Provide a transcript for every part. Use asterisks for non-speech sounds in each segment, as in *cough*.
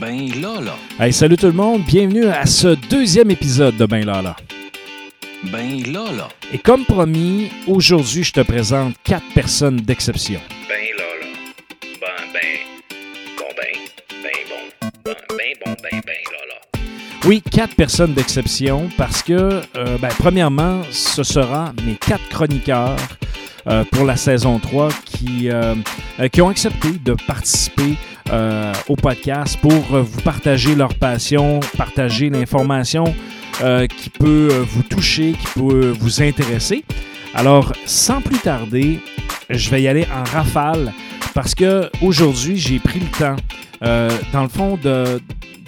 Ben là là. Hey, salut tout le monde, bienvenue à ce deuxième épisode de Ben Lala. Ben là là. Et comme promis, aujourd'hui, je te présente quatre personnes d'exception. Ben là là. Ben ben. Bon ben. Ben bon. Ben ben bon ben ben là là. Oui, quatre personnes d'exception parce que, euh, ben, premièrement, ce sera mes quatre chroniqueurs euh, pour la saison 3 qui, euh, euh, qui ont accepté de participer euh, au podcast pour euh, vous partager leur passion, partager l'information euh, qui peut vous toucher, qui peut vous intéresser. Alors, sans plus tarder, je vais y aller en rafale parce que aujourd'hui, j'ai pris le temps, dans le fond, de,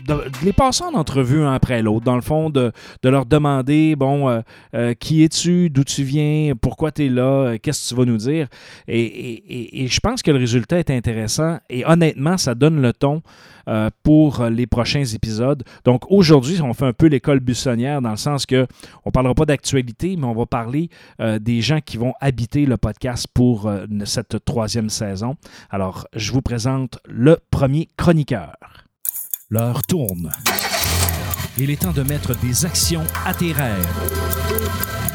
de, les passer en entrevue un après l'autre. Dans le fond, de, leur demander, bon, euh, euh, qui es-tu, d'où tu viens, pourquoi tu es là, euh, qu'est-ce que tu vas nous dire? Et, je pense que le résultat est intéressant et honnêtement, ça donne le ton pour les prochains épisodes. Donc aujourd'hui, on fait un peu l'école buissonnière dans le sens que on parlera pas d'actualité, mais on va parler des gens qui vont habiter le podcast pour cette troisième saison. Alors, je vous présente le premier chroniqueur. L'heure tourne. Il est temps de mettre des actions à tes rêves.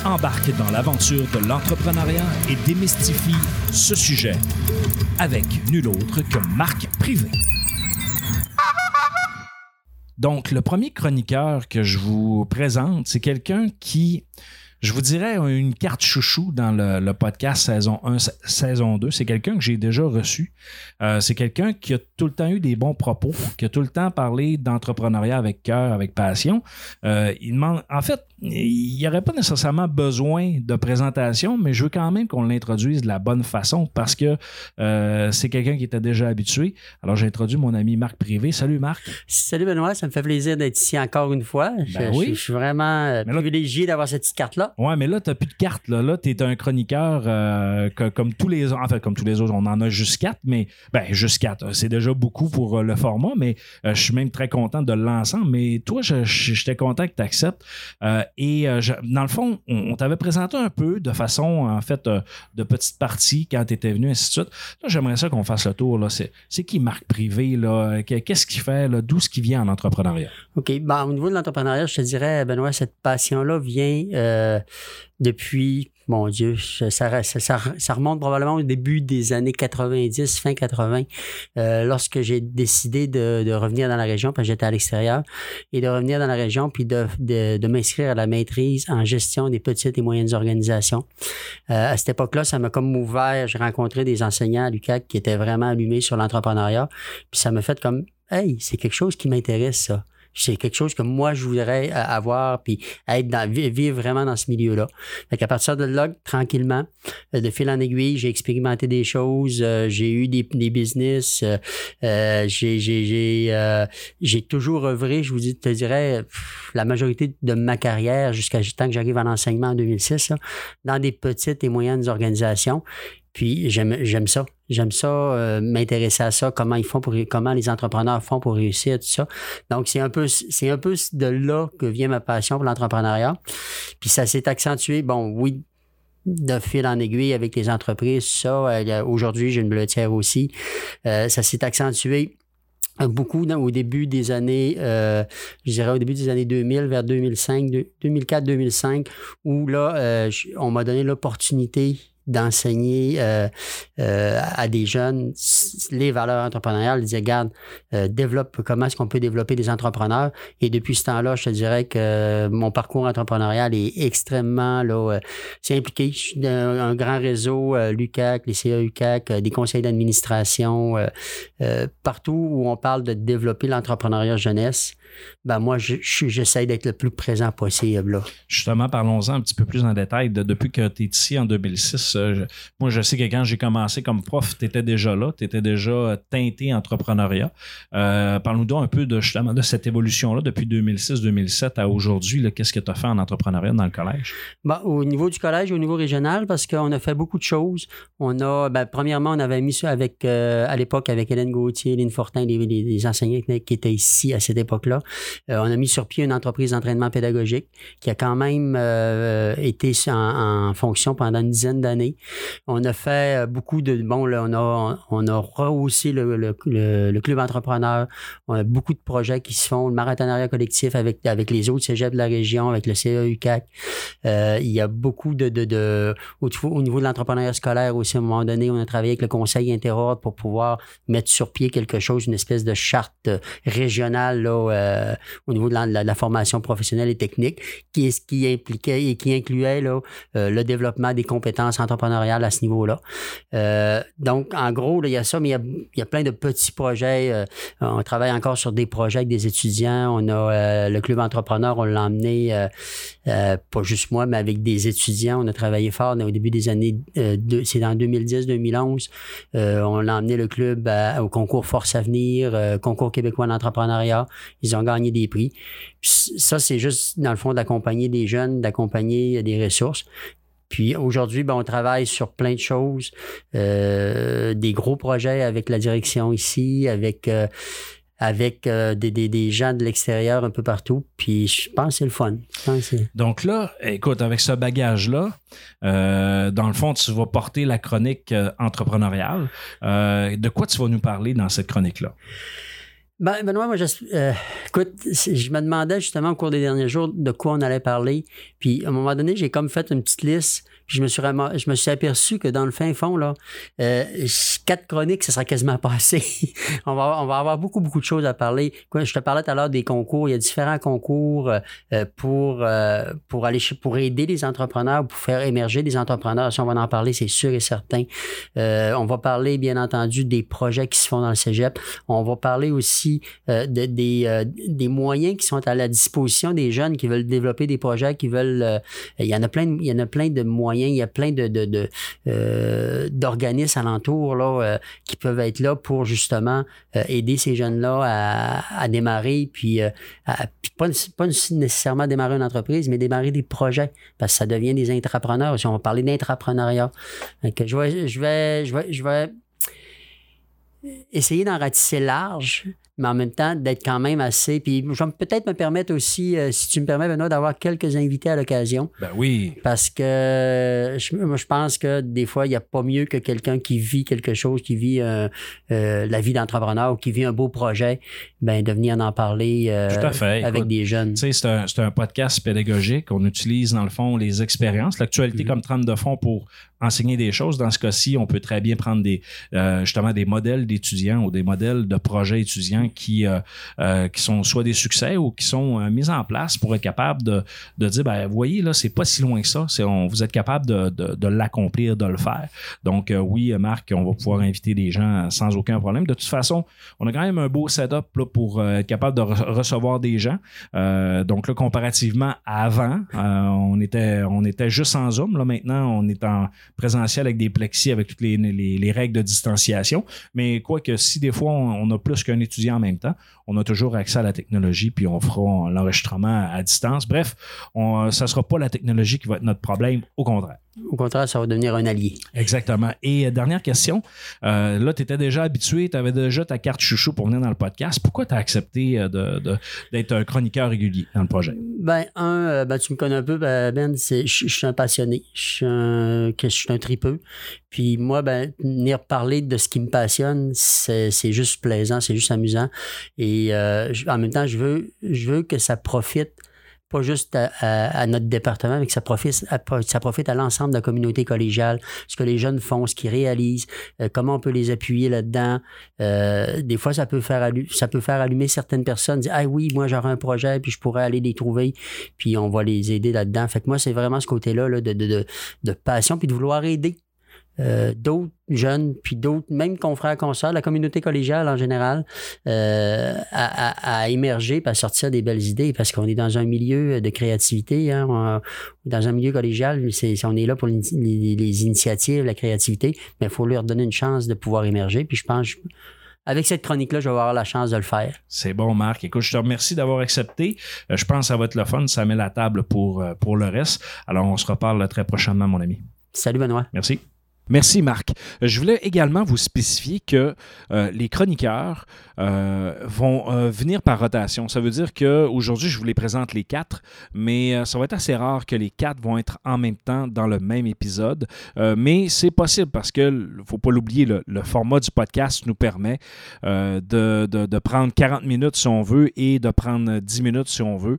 Embarque dans l'aventure de l'entrepreneuriat et démystifie ce sujet avec nul autre que Marc Privé. Donc, le premier chroniqueur que je vous présente, c'est quelqu'un qui, je vous dirais, une carte chouchou dans le, le podcast saison 1, sa- saison 2. C'est quelqu'un que j'ai déjà reçu. Euh, c'est quelqu'un qui a tout le temps eu des bons propos, qui a tout le temps parlé d'entrepreneuriat avec cœur, avec passion. Euh, il demande, en fait, il n'y aurait pas nécessairement besoin de présentation, mais je veux quand même qu'on l'introduise de la bonne façon parce que euh, c'est quelqu'un qui était déjà habitué. Alors, j'ai introduit mon ami Marc Privé. Salut Marc. Salut Benoît, ça me fait plaisir d'être ici encore une fois. Je, Ben oui. je- je suis vraiment privilégié d'avoir cette petite carte-là. Ouais, mais là, tu plus de carte. Là, là tu es un chroniqueur euh, comme tous les autres. En fait, comme tous les autres, on en a juste quatre, mais ben, juste quatre. C'est déjà beaucoup pour euh, le format, mais euh, je suis même très content de l'ensemble. Mais toi, j'étais content que tu acceptes. et euh, dans le fond, on, t'avait présenté un peu de façon, en fait, euh, de petite partie quand tu étais venu, ainsi de suite. Là, j'aimerais ça qu'on fasse le tour. C'est qui Marc Privé? Qu'est-ce qu'il fait? D'où ce qui vient en entrepreneuriat? OK. Ben, au niveau de l'entrepreneuriat, je te dirais, Benoît, cette passion-là vient euh, depuis, mon Dieu, ça, remonte probablement au début des années 90, fin 80, euh, lorsque j'ai décidé de, revenir dans la région, parce que j'étais à l'extérieur, et de revenir dans la région, puis de, m'inscrire à la maîtrise en gestion des petites et moyennes organisations. Euh, à cette époque-là, ça m'a comme ouvert. J'ai rencontré des enseignants à l'UQAC qui étaient vraiment allumés sur l'entrepreneuriat. Puis ça m'a fait comme, hey, c'est quelque chose qui m'intéresse, ça. C'est quelque chose que moi, je voudrais euh, avoir, puis être dans, vi- vivre vraiment dans ce milieu-là. Fait qu'à partir de là, tranquillement, euh, de fil en aiguille, j'ai expérimenté des choses, euh, j'ai eu des, des business, euh, j'ai, j'ai, j'ai, euh, j'ai toujours œuvré, je vous dis, te dirais, la majorité de ma carrière, jusqu'à temps que j'arrive à l'enseignement en 2006, là, dans des petites et moyennes organisations. Puis j'aime, j'aime ça. J'aime ça, euh, m'intéresser à ça, comment ils font pour comment les entrepreneurs font pour réussir, tout ça. Donc, c'est un peu c'est un peu de là que vient ma passion pour l'entrepreneuriat. Puis ça s'est accentué, bon, oui, de fil en aiguille avec les entreprises, ça. euh, Aujourd'hui, j'ai une bleuetière aussi. Euh, ça s'est accentué beaucoup au début des années, euh, je dirais au début des années 2000, vers 2005, 2004-2005, où là, euh, on m'a donné l'opportunité d'enseigner euh, euh, à des jeunes les valeurs entrepreneuriales. Ils disaient, regarde, euh, développe, comment est-ce qu'on peut développer des entrepreneurs? Et depuis ce temps-là, je te dirais que mon parcours entrepreneurial est extrêmement, là, euh, c'est impliqué. Je suis dans un grand réseau, euh, l'UCAC, les CA UCAC, euh, des conseils d'administration, partout où on parle de développer l'entrepreneuriat jeunesse, ben moi, je- je- j'essaie d'être le plus présent possible. Là. Justement, parlons-en un petit peu plus en détail. De- depuis que tu es ici en 2006, euh, je- moi, je sais que quand j'ai commencé comme prof, tu étais déjà là, tu étais déjà euh, teinté entrepreneuriat. Euh, Parle-nous donc un peu de, justement de cette évolution-là depuis 2006-2007 à aujourd'hui. Qu'est-ce que tu as fait en entrepreneuriat dans le collège? Ben, au niveau du collège, au niveau régional, parce qu'on a fait beaucoup de choses. On a, ben, premièrement, on avait mis ça avec, euh, à l'époque, avec Hélène Gauthier, Lynn Fortin, les, les- les enseignants qui étaient ici à cette époque-là. Euh, on a mis sur pied une entreprise d'entraînement pédagogique qui a quand même euh, été en, fonction pendant une dizaine d'années années. On a fait euh, beaucoup de. Bon, là, on a, on a rehaussé le, club entrepreneur. On a beaucoup de projets qui se font. Le marathonariat collectif avec, les autres cégeps de la région, avec le CEUCAC. Euh, il y a beaucoup de. au niveau de l'entrepreneuriat scolaire aussi, à un moment donné, on a travaillé avec le conseil interordre pour pouvoir mettre sur pied quelque chose, une espèce de charte régionale là, euh, au niveau de la, formation professionnelle et technique, qui, est, qui impliquait et qui incluait euh, le développement des compétences entrepreneuriales à ce niveau-là. Euh, donc, en gros, il y a ça, mais il y a, plein de petits projets. On travaille encore sur des projets avec des étudiants. On a le club entrepreneur, on l'a emmené, pas juste moi, mais avec des étudiants. On a travaillé fort au début des années, c'est en 2010-2011. on l'a emmené le club au concours Force Avenir, concours québécois d'entrepreneuriat. Ils ont gagné des prix. Ça, c'est juste, dans le fond, d'accompagner des jeunes, d'accompagner des ressources. Puis aujourd'hui, ben, on travaille sur plein de choses, euh, des gros projets avec la direction ici, avec euh, avec euh, des, des, des, gens de l'extérieur un peu partout. Puis je pense que c'est le fun. Donc là, écoute, avec ce bagage-là, euh, dans le fond, tu vas porter la chronique euh, entrepreneuriale. de quoi tu vas nous parler dans cette chronique-là? Ben, Benoît, moi, euh, écoute, je me demandais justement au cours des derniers jours de quoi on allait parler. Puis, à un moment donné, j'ai comme fait une petite liste. Je me suis, je me suis aperçu que dans le fin fond, là, euh, quatre chroniques, ça sera quasiment *laughs* pas assez. on, va, on va avoir beaucoup, beaucoup de choses à parler. Je te parlais tout à l'heure des concours. Il y a différents concours euh, pour, euh, pour aller pour aider les entrepreneurs, pour faire émerger des entrepreneurs. Si on va en parler, c'est sûr et certain. On va parler, bien entendu, des projets qui se font dans le cégep. On va parler aussi de, des, des moyens qui sont à la disposition des jeunes qui veulent développer des projets, qui veulent. Il y en a plein, il y en a plein de moyens, il y a plein de, euh, d'organismes alentours là qui peuvent être là pour justement aider ces jeunes-là à, démarrer, puis, pas, pas nécessairement démarrer une entreprise, mais démarrer des projets parce que ça devient des intrapreneurs. Si on va parler d'intrapreneuriat, je vais, je vais, je vais, je vais essayer d'en ratisser large, mais en même temps d'être quand même assez. Puis je vais peut-être me permettre aussi, euh, si tu me permets, Benoît, d'avoir quelques invités à l'occasion. Ben oui. Parce que je, moi, je pense que des fois, il n'y a pas mieux que quelqu'un qui vit quelque chose, qui vit euh, euh, la vie d'entrepreneur ou qui vit un beau projet, ben, de venir en parler Tout à fait. avec Écoute, des jeunes. Tu sais, c'est un, un, podcast pédagogique. On utilise, dans le fond, les expériences, l'actualité mm -hmm. comme trame de fond pour enseigner des choses. Dans ce cas-ci, on peut très bien prendre des, justement des modèles d'étudiants ou des modèles de projets étudiants qui, euh, euh, qui sont soit des succès ou qui sont euh, mis en place pour être capable de, de dire, ben, voyez, là, c'est pas si loin que ça. C'est, on, vous êtes capable de, de, l'accomplir, de le faire. Donc, oui, Marc, on va pouvoir inviter des gens sans aucun problème. De toute façon, on a quand même un beau setup là, pour être capable de re recevoir des gens. donc, là, comparativement avant, on, était, on était juste en Zoom. Là, maintenant, on est en présentiel avec des plexis, avec toutes les, les, les règles de distanciation. Mais quoi que si des fois, on a plus qu'un étudiant en même temps, on a toujours accès à la technologie, puis on fera l'enregistrement à distance. Bref, on, ça ne sera pas la technologie qui va être notre problème, au contraire. Au contraire, ça va devenir un allié. Exactement. Et euh, dernière question, euh, là, tu étais déjà habitué, tu avais déjà ta carte chouchou pour venir dans le podcast. Pourquoi tu as accepté euh, d'être un chroniqueur régulier dans le projet? Ben, un, ben, tu me connais un peu, Ben, ben je, je suis un passionné, je suis un, je suis un tripeux. Puis moi, ben, venir parler de ce qui me passionne, c'est juste plaisant, c'est juste amusant. Et euh, en même temps, je veux, je veux que ça profite pas juste à, à, notre département, mais que ça profite à, ça profite à l'ensemble de la communauté collégiale, ce que les jeunes font, ce qu'ils réalisent, euh, comment on peut les appuyer là-dedans. Euh, des fois, ça peut faire ça peut faire allumer certaines personnes, dire ah oui, moi j'aurais un projet, puis je pourrais aller les trouver, puis on va les aider là-dedans. Fait que moi, c'est vraiment ce côté-là là, de, de, de, de passion, puis de vouloir aider euh, d'autres jeunes, puis d'autres, même confrères, consoeurs, la communauté collégiale en général, euh, à, à, à, émerger, puis à sortir des belles idées, parce qu'on est dans un milieu de créativité, hein, on, dans un milieu collégial, c'est, on est là pour les, les, les initiatives, la créativité, mais il faut leur donner une chance de pouvoir émerger, puis je pense... Je, avec cette chronique-là, je vais avoir la chance de le faire. C'est bon, Marc. Écoute, je te remercie d'avoir accepté. Euh, je pense que ça va être le fun. Ça met la table pour, pour le reste. Alors, on se reparle très prochainement, mon ami. Salut, Benoît. Merci. Merci, Marc. Je voulais également vous spécifier que euh, les chroniqueurs euh, vont euh, venir par rotation. Ça veut dire qu'aujourd'hui, je vous les présente les quatre, mais ça va être assez rare que les quatre vont être en même temps dans le même épisode. Mais c'est possible parce que, il faut pas l'oublier, le, format du podcast nous permet de, de- de prendre 40 minutes si on veut et de prendre 10 minutes si on veut.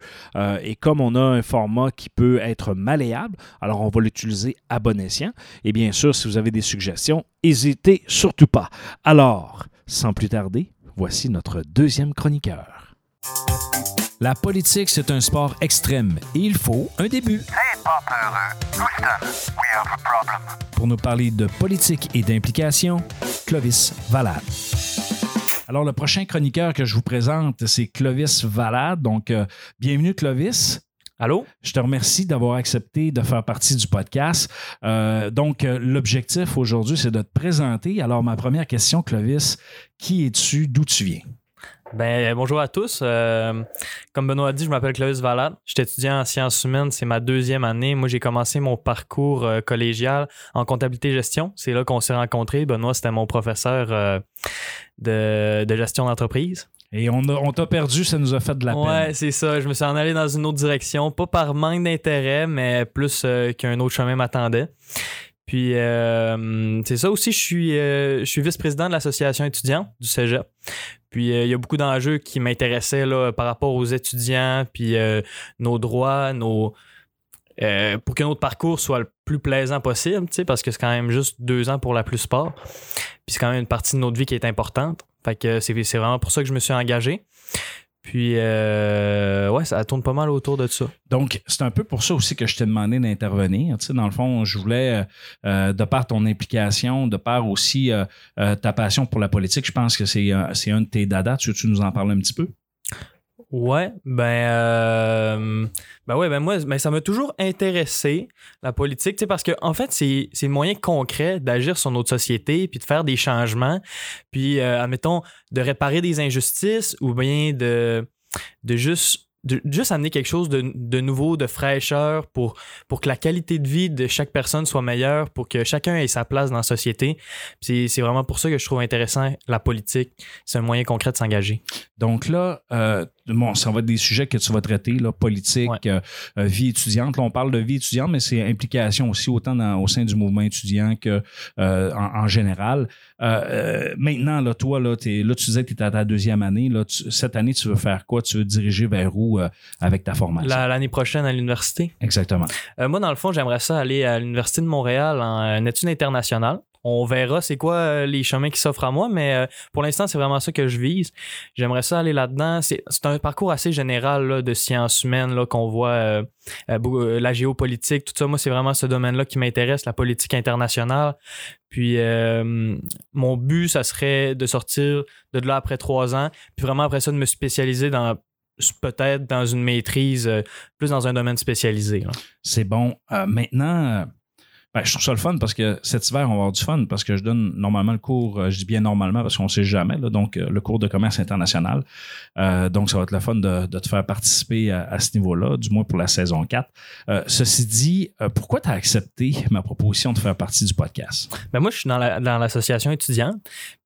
Et comme on a un format qui peut être malléable, alors on va l'utiliser à bon escient. Et bien sûr, si vous avez des suggestions, n'hésitez surtout pas. Alors, sans plus tarder, voici notre deuxième chroniqueur. La politique, c'est un sport extrême et il faut un début. Pour nous parler de politique et d'implication, Clovis Valade. Alors, le prochain chroniqueur que je vous présente, c'est Clovis Valade. Donc, euh, bienvenue, Clovis. Allô? Je te remercie d'avoir accepté de faire partie du podcast. Euh, donc, euh, l'objectif aujourd'hui, c'est de te présenter. Alors, ma première question, Clovis, qui es-tu? D'où tu viens? Ben, bonjour à tous. Euh, comme Benoît a dit, je m'appelle Clovis Valade. Je suis étudiant en sciences humaines. C'est ma deuxième année. Moi, j'ai commencé mon parcours euh, collégial en comptabilité-gestion. C'est là qu'on s'est rencontrés. Benoît, c'était mon professeur euh, de, de gestion d'entreprise. Et on, a- on t'a perdu, ça nous a fait de la Ouais, peine. c'est ça. Je me suis en allé dans une autre direction. Pas par manque d'intérêt, mais plus euh, qu'un autre chemin m'attendait. Puis, euh, c'est ça aussi, je suis, euh, je suis vice-président de l'association étudiante du cégep. Puis, euh, il y a beaucoup d'enjeux qui m'intéressaient là, par rapport aux étudiants, puis nos droits, nos, euh, pour que notre parcours soit le plus plaisant possible, parce que c'est quand même juste deux ans pour la plupart. Puis, c'est quand même une partie de notre vie qui est importante. Fait que c'est vraiment pour ça que je me suis engagé. Puis, euh, ouais, ça tourne pas mal autour de ça. Donc, c'est un peu pour ça aussi que je t'ai demandé d'intervenir. Tu sais, dans le fond, je voulais, euh, euh, de par ton implication, de par aussi ta passion pour la politique, je pense que c'est c'est un de tes dadas. Tu veux-tu nous en parler un petit peu? Ouais, ben, euh, ben ouais, ben moi, ben ça m'a toujours intéressé la politique, tu sais, parce que en fait, c'est c'est le moyen concret d'agir sur notre société, puis de faire des changements, puis euh, admettons de réparer des injustices ou bien de de juste de juste amener quelque chose de, de nouveau, de fraîcheur pour, pour que la qualité de vie de chaque personne soit meilleure, pour que chacun ait sa place dans la société. C'est c'est vraiment pour ça que je trouve intéressant la politique. C'est un moyen concret de s'engager. Donc là, euh, bon, ça va être des sujets que tu vas traiter, là, politique, Ouais. euh, euh, vie étudiante. Là, on parle de vie étudiante, mais c'est implication aussi autant dans- au sein du mouvement étudiant que euh, en, en général. Euh, euh, maintenant, là, toi, là, t'es- là, tu disais que tu es à ta deuxième année. Là, tu- cette année, tu veux faire quoi? Tu veux te diriger vers où euh, avec ta formation? La- L'année prochaine à l'université. Exactement. Euh, moi, dans le fond, j'aimerais ça aller à l'Université de Montréal en études internationales. On verra c'est quoi euh, les chemins qui s'offrent à moi, mais euh, pour l'instant, c'est vraiment ça que je vise. J'aimerais ça aller là-dedans. C'est un parcours assez général de sciences humaines qu'on voit, euh, la géopolitique, tout ça. Moi, c'est vraiment ce domaine-là qui m'intéresse, la politique internationale. Puis, mon but, ça serait de sortir de là après trois ans, puis vraiment après ça, de me spécialiser dans peut-être dans une maîtrise, plus dans un domaine spécialisé. C'est bon. Maintenant, ben, je trouve ça le fun parce que cet hiver, on va avoir du fun parce que je donne normalement le cours, euh, je dis bien normalement parce qu'on ne sait jamais, là, donc euh, le cours de commerce international. Euh, donc, ça va être le fun de, de te faire participer à, à ce niveau-là, du moins pour la saison 4. Euh, ceci dit, euh, pourquoi tu as accepté ma proposition de faire partie du podcast? Ben moi, je suis dans la- dans l'association étudiante.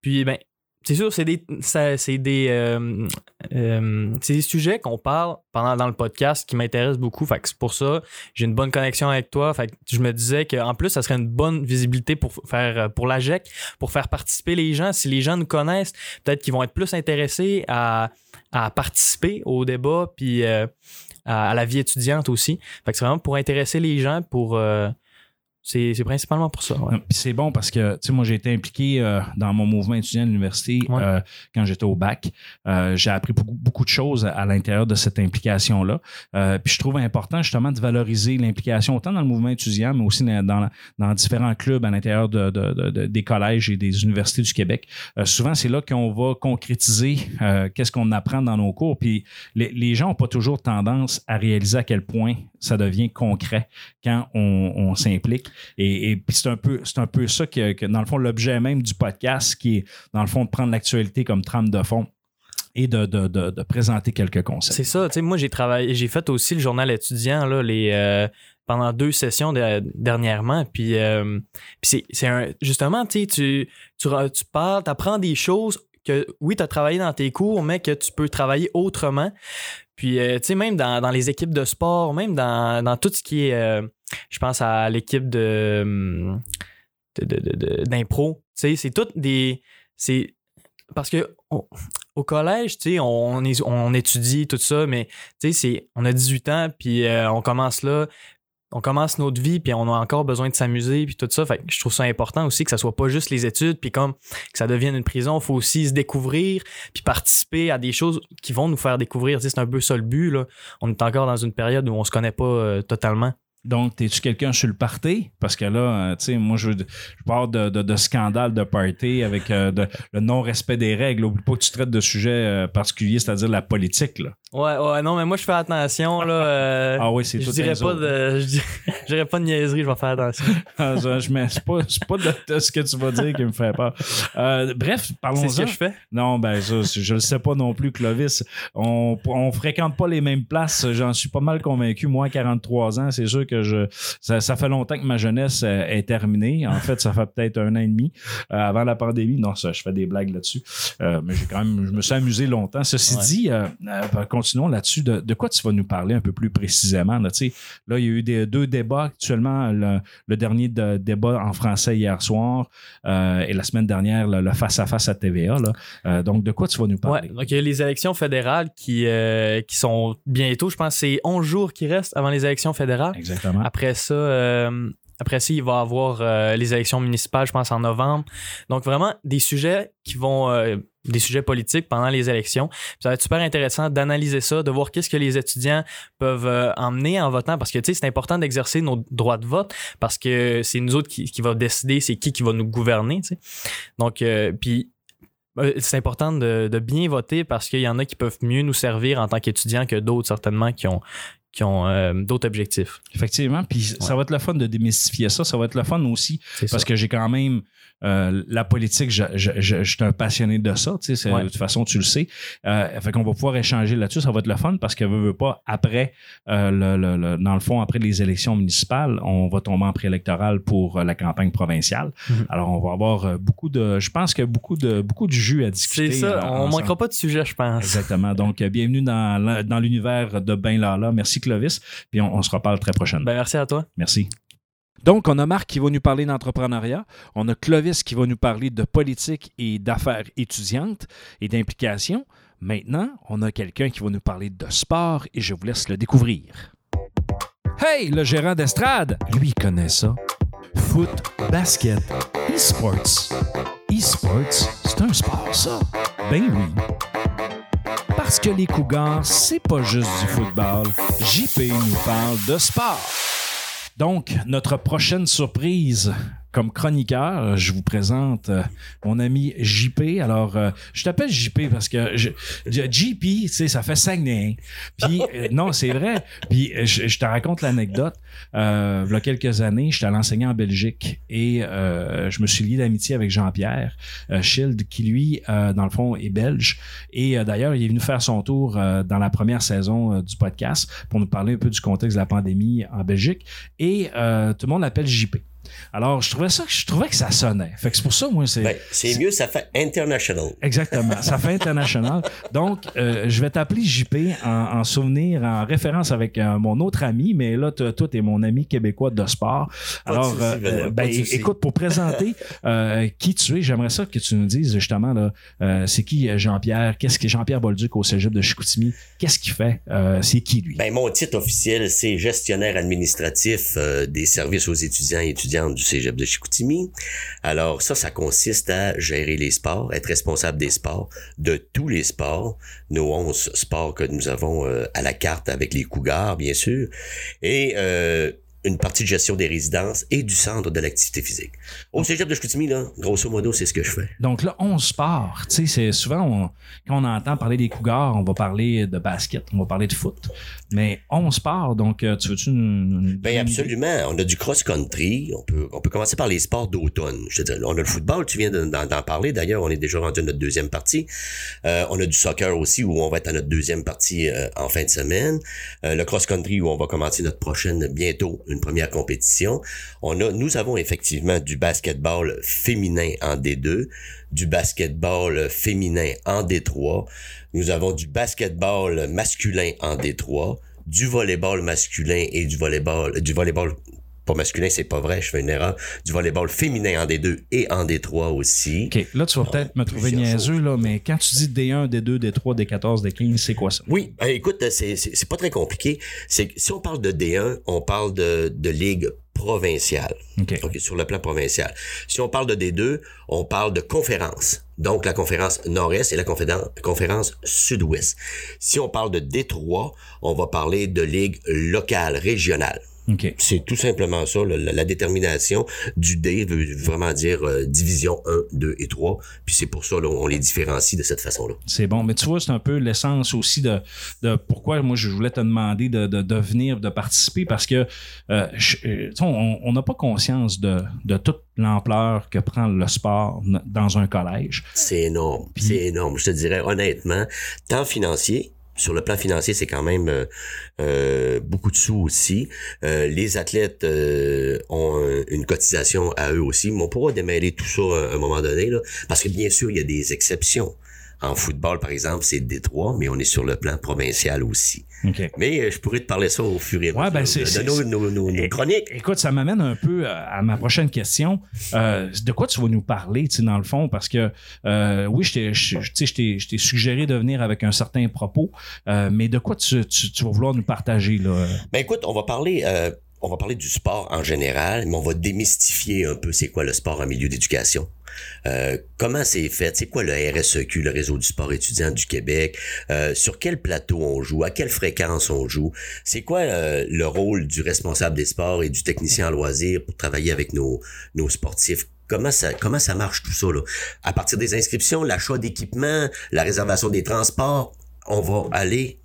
Puis, ben, c'est sûr, c'est des, c'est des, euh, euh, des sujets qu'on parle pendant dans le podcast qui m'intéressent beaucoup. Fait c'est pour ça, j'ai une bonne connexion avec toi. Fait que je me disais qu'en plus, ça serait une bonne visibilité pour faire euh, pour l'AGEC, pour faire participer les gens. Si les gens nous connaissent, peut-être qu'ils vont être plus intéressés à, à participer au débat puis à, à la vie étudiante aussi. Fait que c'est vraiment pour intéresser les gens, pour c'est c'est principalement pour ça. ouais. C'est bon parce que, tu sais, moi, j'ai été impliqué euh, dans mon mouvement étudiant à l'université Ouais. euh, quand j'étais au bac. Euh, j'ai appris beaucoup, beaucoup de choses à l'intérieur de cette implication-là. Euh, puis je trouve important, justement, de valoriser l'implication autant dans le mouvement étudiant, mais aussi dans, dans, dans différents clubs à l'intérieur de, de- de- de- des collèges et des universités du Québec. Euh, souvent, c'est là qu'on va concrétiser euh, qu'est-ce qu'on apprend dans nos cours. Puis les, les gens n'ont pas toujours tendance à réaliser à quel point ça devient concret quand on, on s'implique. Et, puis c'est un peu c'est un peu ça que, dans le fond l'objet même du podcast qui est dans le fond de prendre l'actualité comme trame de fond et de, de, de, présenter quelques concepts. C'est ça, tu sais, moi j'ai travaillé, j'ai fait aussi le journal étudiant là, les, euh, pendant deux sessions de- dernièrement. Puis, euh, puis c'est, un, justement, tu tu, tu, parles, tu apprends des choses que, oui, tu as travaillé dans tes cours, mais que tu peux travailler autrement. Puis, euh, tu sais, même dans, dans les équipes de sport, même dans, dans tout ce qui est, je pense à l'équipe de, hum, d'impro, c'est toutes des. C'est. Parce que au collège, on, on étudie tout ça, mais c'est, on a 18 ans, puis euh, on commence là, on commence notre vie, puis on a encore besoin de s'amuser, puis tout ça. Fait que je trouve ça important aussi que ça soit pas juste les études, puis comme que ça devienne une prison, il faut aussi se découvrir, puis participer à des choses qui vont nous faire découvrir. C'est un peu ça le but, là. On est encore dans une période où on se connaît pas euh, totalement. Donc, es-tu quelqu'un sur le party? Parce que là, euh, tu sais, moi, je, parle de, scandale de party avec euh, le non-respect des règles. Oublie pas que tu traites de sujets euh, particuliers, c'est-à-dire la politique. Là. Ouais, ouais, non, mais moi, je fais attention, là. euh, *laughs* Ah oui, c'est je tout dirais les pas de, je dirais- *laughs* je dirais pas de niaiserie, je vais faire attention. *laughs* Ah, ça, je mets- c'est pas, c'est pas de, de ce que tu vas dire qui me fait peur. Euh, bref, parlons-en. C'est ce que je fais. Non, ben ça, c'est- je le sais pas non plus, Clovis. On, on fréquente pas les mêmes places. J'en suis pas mal convaincu. Moi, à 43 ans, c'est sûr que je ça, ça fait longtemps que ma jeunesse euh, est terminée. En fait, ça fait peut-être un an et demi euh, avant la pandémie. Non, ça, je fais des blagues là-dessus. Mais j'ai quand même, je me suis amusé longtemps. Ceci Ouais. dit, ben, continuons là-dessus. De, de quoi tu vas nous parler un peu plus précisément? Là, là il y a eu des, deux débats actuellement. Le, le dernier de- débat en français hier soir euh, et la semaine dernière, le face-à-face à, TVA. Là. Euh, donc, de quoi tu vas nous Ouais, parler? donc il y a les élections fédérales qui, euh, qui sont bientôt, je pense, que c'est 11 jours qui restent avant les élections fédérales. Exactement. Après ça, après ça, il va avoir euh, les élections municipales, je pense, en novembre. Donc, vraiment, des sujets qui vont. euh, des sujets politiques pendant les élections. Ça va être super intéressant d'analyser ça, de voir qu'est-ce que les étudiants peuvent euh, emmener en votant parce que tu sais c'est important d'exercer nos droits de vote parce que c'est nous autres qui, qui va décider c'est qui qui va nous gouverner. Donc puis c'est important de bien voter parce qu'il y en a qui peuvent mieux nous servir en tant qu'étudiants que d'autres certainement qui ont qui ont euh, d'autres objectifs. Effectivement. Puis ça va être le fun de démystifier ça. Ça va être le fun aussi parce que j'ai quand même euh, la politique, je, je, je, je suis un passionné de ça. Tu sais, Ouais. De toute façon, tu le sais. Euh, fait qu'on va pouvoir échanger là-dessus. Ça va être le fun parce que veut, veut pas, après, le, le- le- dans le fond, après les élections municipales, on va tomber en préélectoral pour la campagne provinciale. Mhm. Alors, on va avoir beaucoup de. Je pense que beaucoup de beaucoup de jus à discuter. C'est ça, on manquera pas de sujet, je pense. Exactement. Donc, bienvenue dans l'univers de Ben Lala. Merci, Clovis. Puis on, on se reparle très prochainement. Ben, merci à toi. Merci. Donc, on a Marc qui va nous parler d'entrepreneuriat. On a Clovis qui va nous parler de politique et d'affaires étudiantes et d'implication. Maintenant, on a quelqu'un qui va nous parler de sport et je vous laisse le découvrir. Hey, le gérant d'estrade! Lui, il connaît ça. Foot, basket, e-sports. E-sports, c'est un sport, ça. Ben oui. Parce que les Cougars, c'est pas juste du football. JP nous parle de sport. Donc, notre prochaine surprise comme chroniqueur, je vous présente euh, mon ami JP. Alors, euh, je t'appelle JP parce que je, JP, tu sais, ça fait Saguenay. Puis, euh, *laughs* non, c'est vrai. Puis, euh, je, je te raconte l'anecdote. Euh, il y a quelques années, j'étais allé enseigner en Belgique et euh, je me suis lié d'amitié avec Jean-Pierre euh, Schild, qui lui, euh, dans le fond, est belge. Et euh, d'ailleurs, il est venu faire son tour euh, dans la première saison euh, du podcast pour nous parler un peu du contexte de la pandémie en Belgique. Et euh, tout le monde l'appelle JP. Alors, je trouvais ça, je trouvais que ça sonnait. Fait que c'est pour ça, moi, c'est. Ben, c'est mieux, ça fait international. Exactement. Ça fait international. *laughs* Donc, euh, je vais t'appeler JP en, en souvenir, en référence avec euh, mon autre ami, mais là, toi, t'es mon ami québécois de sport. De Alors, euh, ben, écoute, pour présenter *laughs* qui tu es, j'aimerais ça que tu nous dises justement, là, c'est qui Jean-Pierre? Qu'est-ce que Jean-Pierre Bolduc au cégep de Chicoutimi? Qu'est-ce qu'il fait? C'est qui, lui? Ben, mon titre officiel, c'est gestionnaire administratif des services aux étudiants et étudiantes du Cégep de Chicoutimi. Alors ça, ça consiste à gérer les sports, être responsable des sports, de tous les sports, nos 11 sports que nous avons euh, à la carte avec les Cougars, bien sûr. Et euh, une partie de gestion des résidences et du centre de l'activité physique. Au cégep de Chicoutimi, là, grosso modo, c'est ce que je fais. Donc là, on sports. Tu sais, souvent, on- quand on entend parler des Cougars, on va parler de basket, on va parler de foot. Mais on sports, donc euh, tu veux-tu nous Ben absolument. On a du cross-country. On peut, on peut commencer par les sports d'automne. Je te dis, on a le football, tu viens de- d'en d'en parler. D'ailleurs, on est déjà rendu à notre deuxième partie. Euh, on a du soccer aussi, où on va être à notre deuxième partie euh, en fin de semaine. Euh, le cross-country, où on va commencer notre prochaine, bientôt, une première compétition. On a, nous avons effectivement du basketball féminin en D2, du basketball féminin en D3. Nous avons du basketball masculin en D3, du volleyball masculin et du volleyball, du volleyball pas masculin, c'est pas vrai, je fais une erreur, du volleyball féminin en D2 et en D3 aussi. OK, là, tu vas peut-être me trouver niaiseux, là, mais quand tu dis D1, D2, D3, D14, D15, c'est quoi ça? Oui, euh, écoute, c'est, pas très compliqué. C'est que si on parle de D1, on parle de, de ligue provinciale. OK. OK, sur le plan provincial. Si on parle de D2, on parle de conférence. Donc, la conférence nord-est et la conféren- conférence sud-ouest. Si on parle de D3, on va parler de ligue locale, régionale. OK. C'est tout simplement ça, la, la détermination du D veut vraiment dire euh, division 1, 2 et 3. Puis c'est pour ça qu'on les différencie de cette façon-là. C'est bon. Mais tu vois, c'est un peu l'essence aussi de, de pourquoi moi je voulais te demander de, de, de venir, de participer, parce que euh, je- euh, on on n'a pas conscience de, de toute l'ampleur que prend le sport dans un collège. C'est énorme. C'est énorme. Je te dirais honnêtement, tant financier, sur le plan financier, c'est quand même euh, euh, beaucoup de sous aussi. Euh, les athlètes ont un- une cotisation à eux aussi, mais on pourra démêler tout ça à un moment donné, là, parce que bien sûr, il y a des exceptions. En football, par exemple, c'est Détroit, mais on est sur le plan provincial aussi. OK. Mais euh, je pourrais te parler ça au fur et à Ouais, mesure ben, c'est- de, c'est- de nos, nos- nos- nos Et- chroniques. Écoute, ça m'amène un peu à à ma prochaine question. Euh, de quoi tu vas nous parler, tu sais, dans le fond? Parce que, euh, oui, je t'ai- je tu sais, je t'ai je t'ai suggéré de venir avec un certain propos, euh, mais de quoi tu, tu- tu vas vouloir nous partager, là? Ben écoute, on va parler, euh, on va parler du sport en général, mais on va démystifier un peu c'est quoi le sport en milieu d'éducation. Euh, comment c'est fait? C'est quoi le RSEQ, le réseau du sport étudiant du Québec? Euh, sur quel plateau on joue? À quelle fréquence on joue? C'est quoi euh, le rôle du responsable des sports et du technicien en loisirs pour travailler avec nos, nos sportifs? Comment ça, comment ça marche tout ça? Là? À partir des inscriptions, l'achat d'équipements, la réservation des transports, on va aller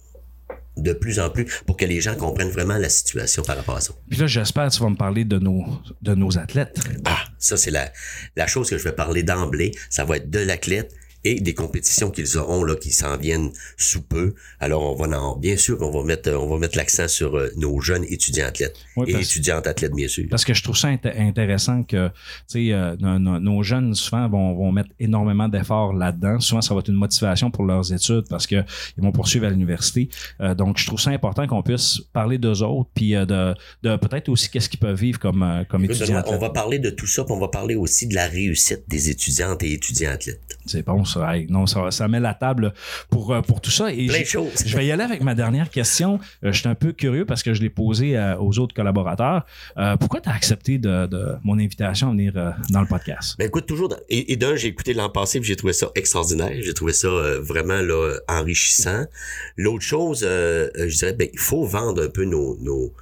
de plus en plus pour que les gens comprennent vraiment la situation par rapport à ça. Puis là, j'espère que tu vas me parler de nos, de nos athlètes. Ah, ça c'est la, la chose que je vais parler d'emblée. Ça va être de l'athlète et des compétitions qu'ils auront là qui s'en viennent sous peu. Alors on va en, bien sûr on va mettre on va mettre l'accent sur euh, nos jeunes étudiants athlètes Oui, et étudiantes athlètes bien sûr. Parce que je trouve ça int- intéressant que tu sais, euh, nos, jeunes, souvent, vont, vont mettre énormément d'efforts là-dedans. Souvent, ça va être une motivation pour leurs études parce qu'ils vont poursuivre à l'université. Euh, donc, je trouve ça important qu'on puisse parler d'eux autres, puis euh, de, de peut-être aussi qu'est-ce qu'ils peuvent vivre comme, comme étudiants. On va parler de tout ça, puis on va parler aussi de la réussite des étudiantes et étudiants athlètes. C'est bon, ça. Hey, non, ça, ça met la table pour, euh, pour tout ça. Et. Je vais y aller avec ma dernière question. Euh, je suis un peu curieux parce que je l'ai posée euh, aux autres collaborateurs. Euh, pourquoi tu as accepté de, de mon invitation à venir dans le podcast? Ben écoute, toujours. dans- Et, et d'un, j'ai écouté l'an passé, puis j'ai trouvé ça extraordinaire. J'ai trouvé ça vraiment là, enrichissant. L'autre chose, je dirais, ben, il faut vendre un peu nos. nos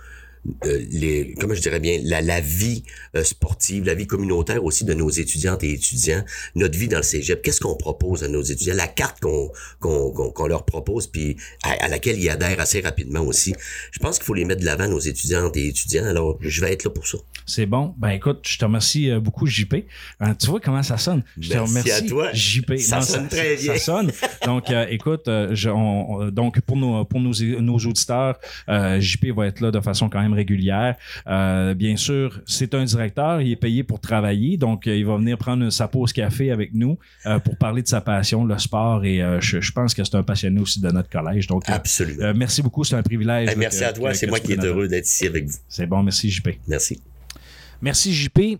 euh, les comment je dirais bien la, la vie euh, sportive la vie communautaire aussi de nos étudiantes et étudiants notre vie dans le cégep qu'est-ce qu'on propose à nos étudiants? La carte qu'on qu'on qu'on leur propose puis à, à laquelle ils adhèrent assez rapidement aussi je pense qu'il faut les mettre de l'avant nos étudiantes et étudiants alors je vais être là pour ça C'est bon. Ben écoute, je te remercie euh, beaucoup, JP. Tu vois comment ça sonne? Je te Merci remercie, à toi. JP. Ça sonne très bien. Ça sonne. Donc, euh, écoute, je- on- on- donc pour nos, pour nos, nos auditeurs, JP va être là de façon quand même régulière. Euh, bien sûr, c'est un directeur, il est payé pour travailler, donc euh, il va venir prendre sa pause café avec nous euh, pour parler de sa passion, le sport, et je, je pense que c'est un passionné aussi de notre collège. Donc, absolument merci beaucoup, c'est un privilège. Hey, merci que- à toi c'est moi qui est heureux d'être ici avec vous C'est bon, merci, JP. merci Merci JP.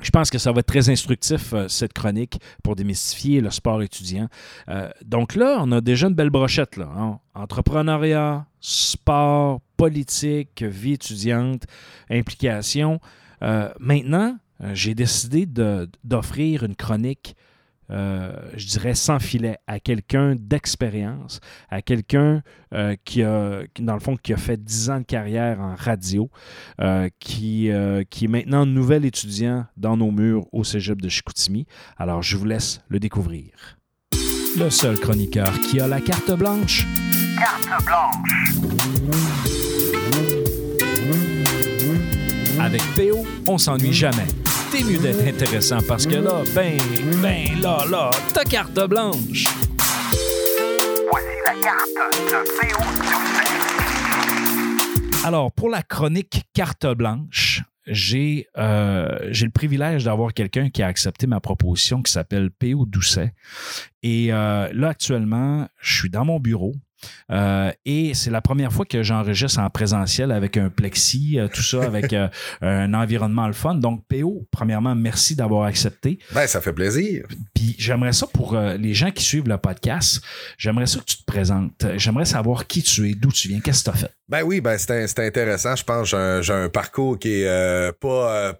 Je pense que ça va être très instructif, euh, cette chronique, pour démystifier le sport étudiant. Euh, donc là, on a déjà une belle brochette. Hein. Entrepreneuriat, sport, politique, vie étudiante, implication. Euh, maintenant, j'ai décidé d'offrir une chronique euh, je dirais, sans filet, à quelqu'un d'expérience, à quelqu'un euh, qui a, qui, dans le fond, qui a fait 10 ans de carrière en radio, euh, qui, qui est maintenant nouvel étudiant dans nos murs au cégep de Chicoutimi. Alors, je vous laisse le découvrir. Le seul chroniqueur qui a la carte blanche. Avec PO, on s'ennuie jamais. T'es mieux d'être intéressant parce que là, ben, ben, là, là, ta carte blanche. Voici la carte de. Alors, pour la chronique carte blanche, j'ai euh, j'ai le privilège d'avoir quelqu'un qui a accepté ma proposition qui s'appelle P.O. Doucet. Et euh, là, actuellement, je suis dans mon bureau. Euh, et c'est la première fois que j'enregistre en présentiel avec un plexi, euh, tout ça, avec *laughs* euh, un environnement le fun. Donc, PO, premièrement, merci d'avoir accepté. Ben, ça fait plaisir. Puis j'aimerais ça pour les gens qui suivent le podcast, j'aimerais ça que tu te présentes. J'aimerais savoir qui tu es, d'où tu viens, qu'est-ce que tu as fait? Ben oui, ben c'est intéressant. Je pense que j'ai un, un parcours qui est pas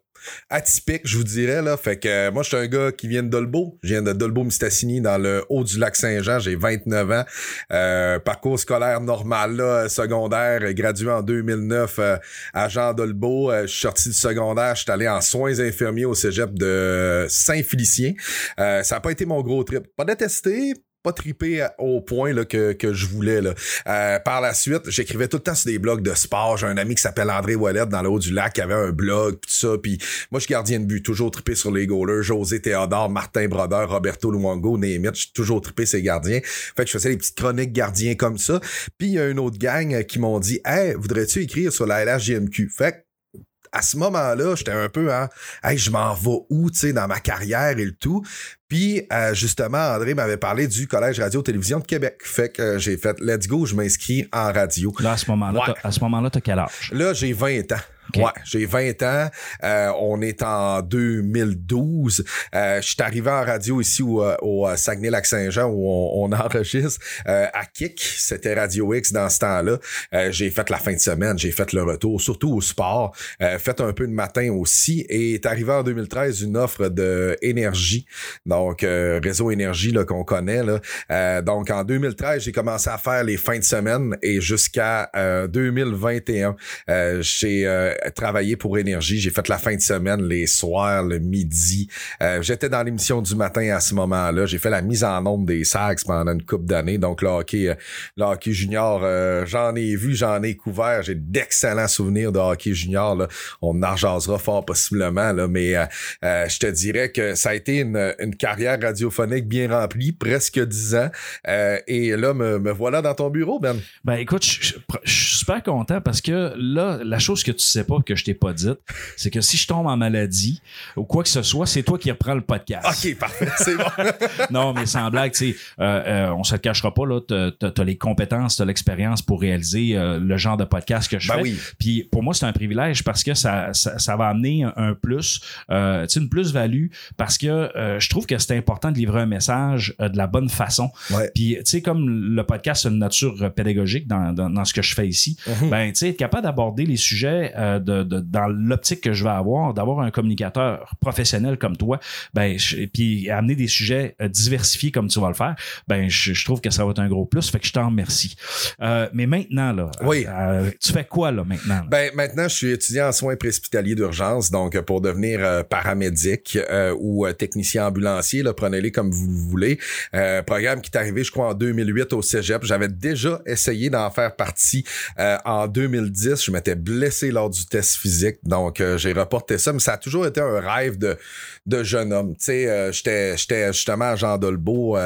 atypique, je vous dirais. Là. Fait que euh, moi, je suis un gars qui vient de Dolbeau. Je viens de Dolbeau-Mistassini dans le haut du lac Saint-Jean. J'ai 29 ans. Euh, parcours scolaire normal, là, secondaire, gradué en 2009 euh, à Jean Dolbeau. Euh, je suis sorti du secondaire. Je suis allé en soins infirmiers au cégep de Saint-Félicien. Euh, ça n'a pas été mon gros trip. Pas détesté, pas trippé à- au point là, que, que je voulais. Là. Euh, par la suite, j'écrivais tout le temps sur des blogs de sport. J'ai un ami qui s'appelle André Wallet dans le haut du lac qui avait un blog, pis tout ça. Moi, je suis gardien de but, toujours trippé sur les goalers. José Théodore, Martin Brodeur, Roberto Luongo, Némit, j'ai toujours trippé ces gardiens. Fait que je faisais des petites chroniques gardiens comme ça. Puis il y a une autre gang euh, qui m'ont dit Hey, voudrais-tu écrire sur la LHJMQ? Fait que à ce moment-là, j'étais un peu en Hey, je m'en vais où, tu sais, dans ma carrière et le tout. Puis euh, justement, André m'avait parlé du Collège Radio-Télévision de Québec. Fait que euh, j'ai fait Let's go, je m'inscris en radio. Là, à ce moment-là, Ouais. t'as- à ce moment-là, tu as quel âge? Là, j'ai 20 ans. Ouais, j'ai 20 ans. Euh, on est en 2012. Euh, je suis arrivé en radio ici au, euh, au euh, Saguenay-Lac-Saint-Jean où on, on enregistre euh, à Kick. C'était Radio X dans ce temps-là. Euh, j'ai fait la fin de semaine, j'ai fait le retour, surtout au sport. Euh, fait un peu de matin aussi. Et est arrivé en 2013 une offre de énergie. Donc, euh, réseau énergie là, qu'on connaît. Là. Euh, donc, en 2013, j'ai commencé à faire les fins de semaine et jusqu'à euh, 2021, euh, j'ai euh, travaillé pour Énergie. J'ai fait la fin de semaine, les soirs, le midi. Euh, J'étais dans l'émission du matin à ce moment-là. J'ai fait la mise en ombre des Sags pendant une couple d'années. Donc, le hockey, euh, le hockey junior, euh, j'en ai vu, j'en ai couvert. J'ai d'excellents souvenirs de hockey junior. Là. On en jasera fort possiblement, là, mais euh, euh, je te dirais que ça a été une, une carrière radiophonique bien remplie, presque dix ans. Euh, et là, me, me voilà dans ton bureau, Ben. Ben écoute, je, suis super content parce que là, la chose que tu sais pas, que je t'ai pas dite, c'est que si je tombe en maladie ou quoi que ce soit, c'est toi qui reprends le podcast. OK, parfait, c'est bon. *laughs* non, mais sans blague, tu sais, euh, euh, on se le cachera pas, là, t'as, t'as les compétences, t'as l'expérience pour réaliser euh, le genre de podcast que je Ben fais. oui. Puis pour moi, c'est un privilège parce que ça, ça, ça va amener un, un plus, euh, tu sais, une plus-value parce que je trouve que c'est important de livrer un message euh, de la bonne façon. Ouais. Puis, tu sais, comme le podcast a une nature euh, pédagogique dans, dans, dans ce que je fais ici, Mhm. ben, tu sais, être capable d'aborder les sujets euh, de, de- dans l'optique que je vais avoir, d'avoir un communicateur professionnel comme toi, ben, je- puis amener des sujets diversifiés comme tu vas le faire, ben, je, je trouve que ça va être un gros plus. Fait que je t'en remercie. Mais maintenant, là, Oui. tu fais quoi, là, maintenant? là? Ben maintenant, je suis étudiant en soins préhospitaliers d'urgence, donc pour devenir paramédic ou technicien ambulancier, là, prenez-les comme vous voulez. Euh, programme qui est arrivé, je crois, en 2008 au Cégep. J'avais déjà essayé d'en faire partie euh, en 2010. Je m'étais blessé lors du test physique, donc euh, j'ai reporté ça. Mais ça a toujours été un rêve de, de jeune homme. Tu sais, euh, j'étais j'étais justement à Jean Dolbeau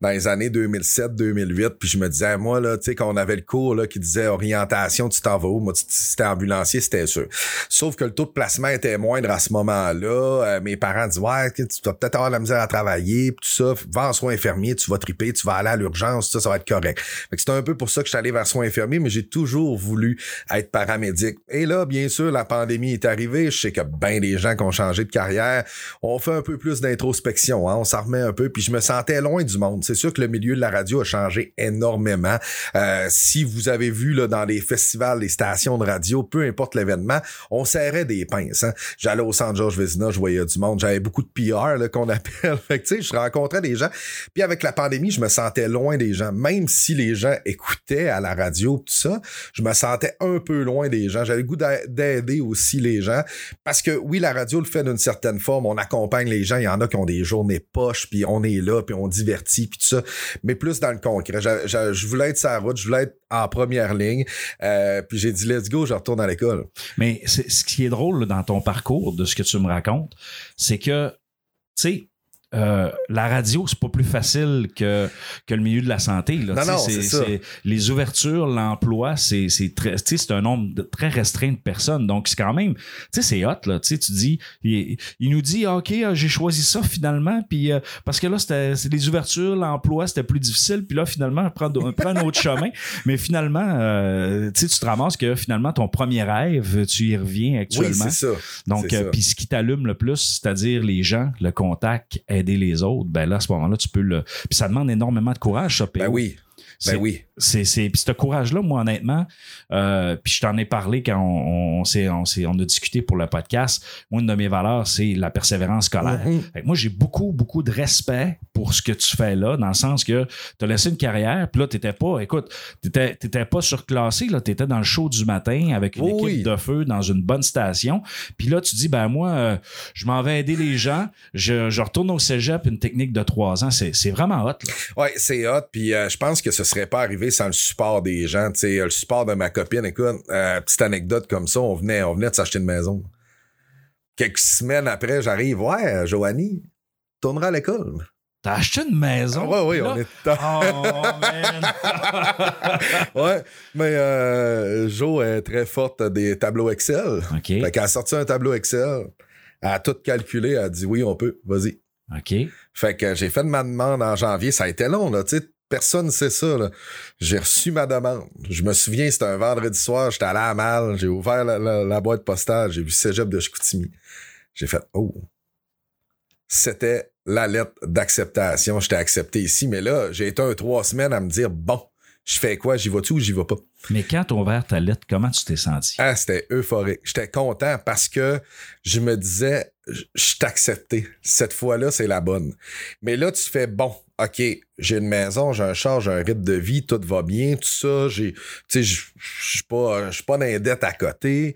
dans les années 2007-2008, puis je me disais, moi, là, tu sais, quand on avait le cours là, qui disait orientation, tu t'en vas où? Moi, si c'était ambulancier, c'était sûr. Sauf que le taux de placement était moindre à ce moment-là. Mes parents disaient, ouais, tu vas peut-être avoir la misère à travailler, puis tout ça. Va en soins infirmiers, tu vas triper, tu vas aller à l'urgence, ça, ça va être correct. Fait c'était un peu pour ça que je suis allé vers soins infirmiers, mais j'ai toujours voulu être paramédic. Et là, bien sûr, la pandémie est arrivée. Je sais que ben des gens qui ont changé de carrière, on fait un peu plus d'introspection, hein, on s'en remet un peu, puis je me sentais loin du monde. C'est sûr que le milieu de la radio a changé énormément. Euh, si vous avez vu là, dans les festivals, les stations de radio, peu importe l'événement, on serrait des pinces. Hein. J'allais au San George Vezina, je voyais du monde, j'avais beaucoup de PR qu'on appelle. *laughs* fait que, tu sais, je rencontrais des gens. Puis avec la pandémie, je me sentais loin des gens. Même si les gens écoutaient à la radio, tout ça, je me sentais un peu loin des gens. J'avais le goût d'a- d'aider aussi les gens. Parce que oui, la radio le fait d'une certaine forme. On accompagne les gens. Il y en a qui ont des journées poches, puis on est là, puis on divertit, puis tout ça. Mais plus dans le concret. Je, voulais être sur la route, je voulais être en première ligne. Euh, puis j'ai dit, let's go, je retourne à l'école. Mais ce qui est drôle dans ton parcours, de ce que tu me racontes, c'est que, tu sais, euh, la radio, c'est pas plus facile que, que le milieu de la santé. Là. Non, non, c'est ça. les ouvertures, l'emploi, c'est c'est très, c'est un nombre de- très restreint de personnes. Donc, c'est quand même, tu sais, c'est hot. Là, tu dis, il, il nous dit, Ah, OK, euh, j'ai choisi ça finalement, puis euh, parce que là, c'était c'est les ouvertures, l'emploi, c'était plus difficile, puis là, finalement, prends, prends un autre *laughs* chemin. Mais finalement, euh, tu te ramasses que finalement, ton premier rêve, tu y reviens Oui, actuellement. c'est ça. Donc, puis ce qui t'allume le plus, c'est-à-dire les gens, le contact, aider les autres, ben là, à ce moment-là, tu peux le. Puis ça demande énormément de courage, ça, Ben oui. Ben oui. C'est, ce courage-là, moi, honnêtement, euh, puis je t'en ai parlé quand on, on, s'est, on, on a discuté pour le podcast. Moi, une de mes valeurs, c'est la persévérance scolaire. Que moi, j'ai beaucoup, beaucoup de respect pour ce que tu fais là, dans le sens que tu as laissé une carrière, puis là, t'étais pas, écoute, t'étais, t'étais pas surclassé, là, t'étais dans le show du matin avec une Oui, équipe oui. de feu dans une bonne station. Puis là, tu dis, ben moi, euh, je m'en vais aider les gens, je, je retourne au cégep, une technique de trois ans. C'est, vraiment hot. Ouais, c'est hot. Puis euh, je pense que ce serait pas arrivé sans le support des gens. Tu sais, le support de ma copine. Écoute, euh, petite anecdote comme ça, on venait, on venait de s'acheter une maison. Quelques semaines après, j'arrive, ouais, Joanie, tournera à l'école. T'as acheté une maison? ouais, ouais, puis on est. Oh, man! *laughs* ouais, mais euh, Jo est très forte des tableaux Excel. OK. Fait qu'elle a sorti un tableau Excel. Elle a tout calculé. Elle a dit oui, on peut. Vas-y. OK. Fait que j'ai fait ma demande en janvier. Ça a été long, là. Tu sais, personne ne sait ça. J'ai reçu ma demande. Je me souviens, c'était un vendredi soir. J'étais allé à Mal. J'ai ouvert la, la- boîte postale. J'ai vu Cégep de Chicoutimi. J'ai fait, oh. C'était la lettre d'acceptation. J'étais accepté ici. Mais là, j'ai été un trois semaines à me dire, bon, je fais quoi? J'y vas-tu ou j'y vais pas? Mais quand t'as ouvert ta lettre, comment tu t'es senti? Ah, c'était euphorique. J'étais content parce que je me disais, je accepté. Cette fois-là, c'est la bonne. Mais là, tu fais, bon, OK, j'ai une maison, j'ai un char, j'ai un rythme de vie, tout va bien, tout ça. J'ai, tu sais, je suis pas, pas à côté.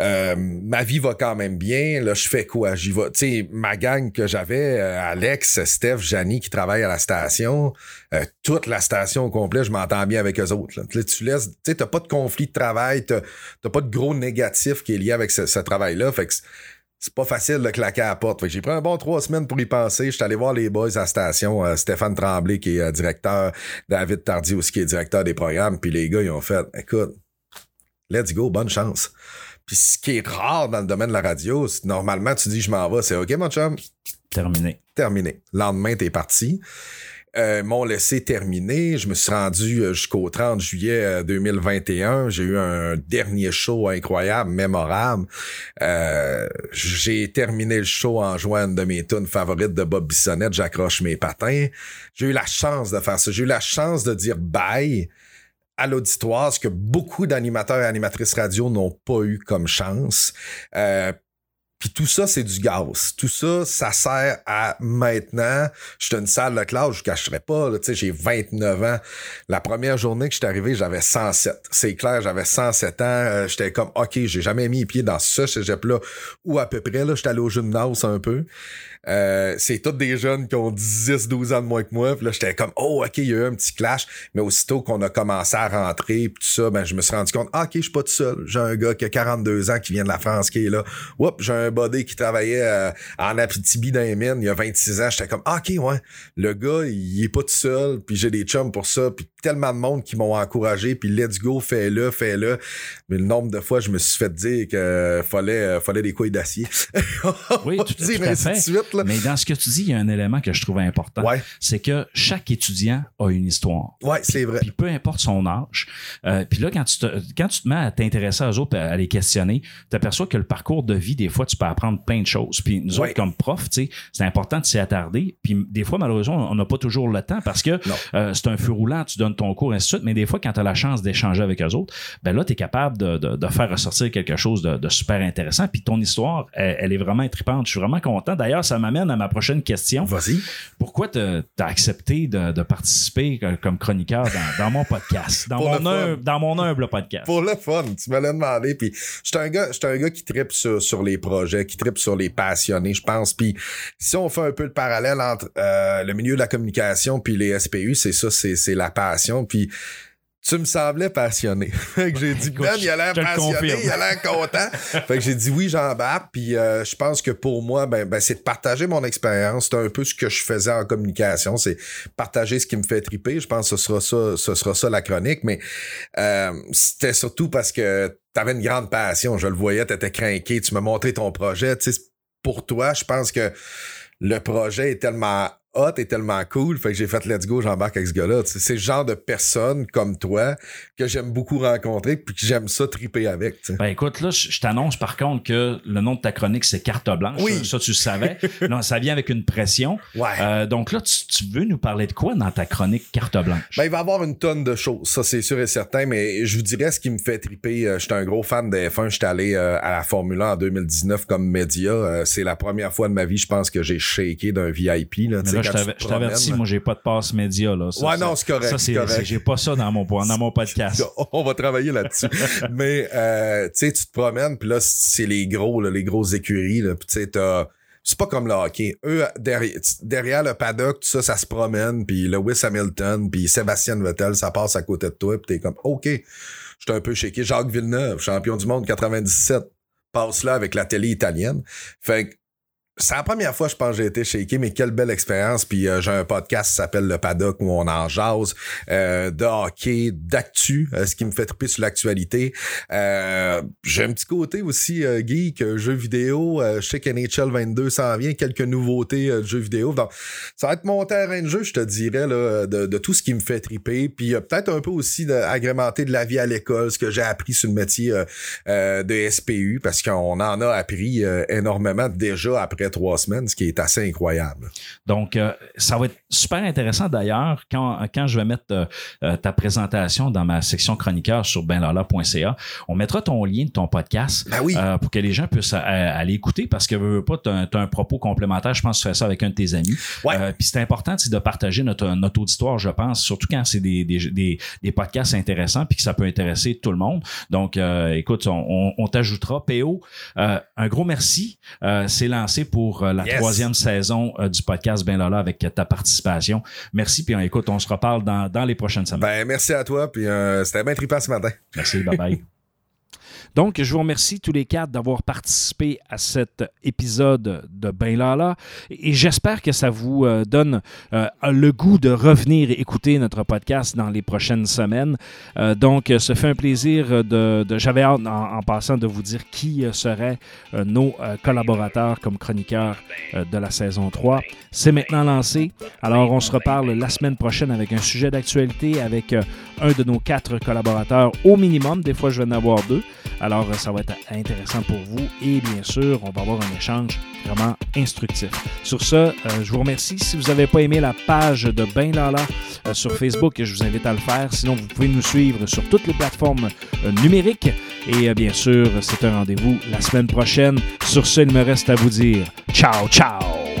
Euh, ma vie va quand même bien. Là, je fais quoi? J'y vais. Tu sais, ma gang que j'avais, euh, Alex, Steph, Janie qui travaillent à la station, euh, toute la station au complet, je m'entends bien avec eux autres. Là. Tu laisses, tu sais, t'as pas de conflit de travail, t'as t'as pas de gros négatif qui est lié avec ce, ce travail-là. Fait que c'est- pas facile de claquer à la porte. Fait que j'ai pris un bon trois semaines pour y penser. J'étais allé voir les boys à la station, euh, Stéphane Tremblay qui est euh, directeur, David Tardy aussi qui est directeur des programmes. Puis les gars, ils ont fait, écoute, let's go, bonne chance. Puis ce qui est rare dans le domaine de la radio, c'est normalement tu dis je m'en vais, c'est OK mon chum, Terminé. terminé. Lendemain, t'es parti. Euh, m'ont laissé terminer. Je me suis rendu euh, jusqu'au 30 juillet euh, 2021. J'ai eu un dernier show incroyable, mémorable. Euh, j'ai terminé le show en jouant une de mes tunes favorites de Bob Bissonnette, J'accroche mes patins. J'ai eu la chance de faire ça. J'ai eu la chance de dire bye à l'auditoire, ce que beaucoup d'animateurs et animatrices radio n'ont pas eu comme chance. Euh, puis tout ça, c'est du gaz. Tout ça, ça sert à maintenant. Je suis une salle de classe, je ne cacherai pas. Tu sais, j'ai 29 ans. La première journée que je suis arrivé, j'avais 107. C'est clair, j'avais 107 ans. Euh, J'étais comme, OK, j'ai jamais mis les pieds dans ce cégep-là. Ou à peu près, là, j'étais allé au gymnase un peu. Euh, c'est tous des jeunes qui ont 10, 12 ans de moins que moi. Puis là, j'étais comme, oh, OK, il y a eu un petit clash. Mais aussitôt qu'on a commencé à rentrer, puis tout ça, ben, je me suis rendu compte, ah, OK, je suis pas tout seul. J'ai un gars qui a 42 ans qui vient de la France qui est là. Oups, j'ai un body qui travaillait euh, en Abitibi dans les il y a 26 ans. J'étais comme, ah, OK, ouais. Le gars, il est pas tout seul. Puis j'ai des chums pour ça. Puis tellement de monde qui m'ont encouragé, puis let's go, fais-le, fais-le. Mais le nombre de fois, je me suis fait dire que fallait, euh, fallait des couilles d'acier. *laughs* Oui, tout, dire tout à ainsi de fait. suite, là. Mais dans ce que tu dis, il y a un élément que je trouve important. Ouais, C'est que chaque étudiant a une histoire. ouais, c'est vrai. Puis peu importe son âge. Euh, puis là, quand tu, te, quand tu te mets à t'intéresser aux autres, à les questionner, tu aperçois que le parcours de vie, des fois, tu peux apprendre plein de choses. Puis nous Ouais. autres, comme profs, tu sais, c'est important de s'y attarder. Puis des fois, malheureusement, on n'a pas toujours le temps parce que euh, c'est un feu roulant, tu donnes ton cours, ainsi de suite. Mais des fois, quand tu as la chance d'échanger avec eux autres, ben là, tu es capable de, de- de faire ressortir quelque chose de, de super intéressant. Puis ton histoire, elle, elle est vraiment tripante. Je suis vraiment content. D'ailleurs, ça m'amène à ma prochaine question. Vas-y. Pourquoi tu as accepté de, participer euh, comme chroniqueur dans, dans mon podcast, dans *laughs* mon, humble, dans mon humble podcast? Pour le fun, tu me l'as demandé. Puis, j'étais un gars, un gars qui tripe sur, sur les projets, qui tripe sur les passionnés, je pense. Puis, si on fait un peu le parallèle entre euh, le milieu de la communication puis les SPU, c'est ça, c'est, c'est la passion. Puis, tu me semblais passionné. *laughs* fait que j'ai dit, Ben, il a l'air passionné, il a l'air content. *laughs* fait que j'ai dit oui, j'embarque. Puis, euh, je pense que pour moi, ben, ben, c'est de partager mon expérience. C'est un peu ce que je faisais en communication. C'est partager ce qui me fait triper. Je pense que ce sera ça, ce sera ça la chronique. Mais euh, c'était surtout parce que t'avais une grande passion. Je le voyais, t'étais craqué, tu m'as montré ton projet. Tu sais, pour toi, je pense que le projet est tellement hot et tellement cool. Fait que j'ai fait let's go, j'embarque avec ce gars-là. C'est le genre de personne comme toi que j'aime beaucoup rencontrer puis que j'aime ça triper avec. tu sais. Ben écoute, là, je t'annonce par contre que le nom de ta chronique, c'est Carte Blanche. Oui. Ça, tu le savais. *laughs* non, ça vient avec une pression. Ouais. Euh, donc là, tu, tu veux nous parler de quoi dans ta chronique Carte Blanche? Ben, il va y avoir une tonne de choses, ça c'est sûr et certain, mais je vous dirais ce qui me fait triper. euh, J'étais un gros fan de F1, j'étais allé euh, à la Formule 1 en 2019 comme média. Euh, c'est la première fois de ma vie, je pense, que j'ai shaké d'un VIP. Là, Mais là, je quand t'avertis, moi, j'ai pas de passe média. Là. Ça, Ouais, non, c'est correct, Ça, c'est correct. j'ai pas ça dans mon, dans mon podcast. *laughs* On va travailler là-dessus. *laughs* Mais euh, tu sais, tu te promènes, puis là, c'est les gros, là, les grosses écuries. Là, puis tu sais, t'as. C'est pas comme le hockey. Eux, derrière, derrière le paddock, tout ça, ça se promène, puis Lewis Hamilton, puis Sébastien Vettel, ça passe à côté de toi, puis t'es comme, OK, j'étais un peu shaké. Jacques Villeneuve, champion du monde 97, passe là avec la télé italienne. Fait que c'est la première fois, je pense, que j'ai été shaké, mais quelle belle expérience. Puis euh, j'ai un podcast qui s'appelle Le Paddock où on en jase euh, de hockey, d'actu, euh, ce qui me fait triper sur l'actualité. Euh, j'ai un petit côté aussi euh, geek, jeux vidéo. Je sais qu'NHL 22 s'en vient, quelques nouveautés de jeux vidéo. Donc, ça va être mon terrain de jeu, je te dirais, là, de, de tout ce qui me fait triper. Puis peut-être un peu aussi d'agrémenter de la vie à l'école, ce que j'ai appris sur le métier de SPU, parce qu'on en a appris énormément déjà après trois semaines, ce qui est assez incroyable. Donc, euh, ça va être super intéressant d'ailleurs quand, quand je vais mettre euh, euh, ta présentation dans ma section chroniqueur sur benlala.ca. On mettra ton lien de ton podcast Ben oui. euh, pour que les gens puissent aller écouter parce que veux, veux pas, tu as, un propos complémentaire. Je pense que tu fais ça avec un de tes amis. Ouais. Puis c'est important de partager notre, notre auditoire, je pense, surtout quand c'est des, des, des, des podcasts intéressants puis que ça peut intéresser tout le monde. Donc, écoute, on, on, on t'ajoutera. PO, un gros merci. C'est lancé pour euh, la Yes. troisième saison euh, du podcast Ben Lala avec ta participation. Merci. Puis euh, écoute, on se reparle dans, dans les prochaines semaines. Ben, merci à toi, puis euh, c'était bien trippant ce matin. Merci. Bye bye. *laughs* Donc, je vous remercie tous les quatre d'avoir participé à cet épisode de Ben Lala et j'espère que ça vous euh, donne euh, le goût de revenir écouter notre podcast dans les prochaines semaines. Euh, donc, ce fait un plaisir de... J'avais hâte en, passant de vous dire qui seraient nos collaborateurs comme chroniqueurs de la saison 3. C'est maintenant lancé. Alors, on se reparle la semaine prochaine avec un sujet d'actualité avec un de nos quatre collaborateurs au minimum. Des fois, je vais en avoir deux. Alors, ça va être intéressant pour vous. Et bien sûr, on va avoir un échange vraiment instructif. Sur ce, euh, je vous remercie. Si vous n'avez pas aimé la page de Ben Lala euh, sur Facebook, je vous invite à le faire. Sinon, vous pouvez nous suivre sur toutes les plateformes euh, numériques. Et bien sûr, c'est un rendez-vous la semaine prochaine. Sur ce, il me reste à vous dire ciao, ciao!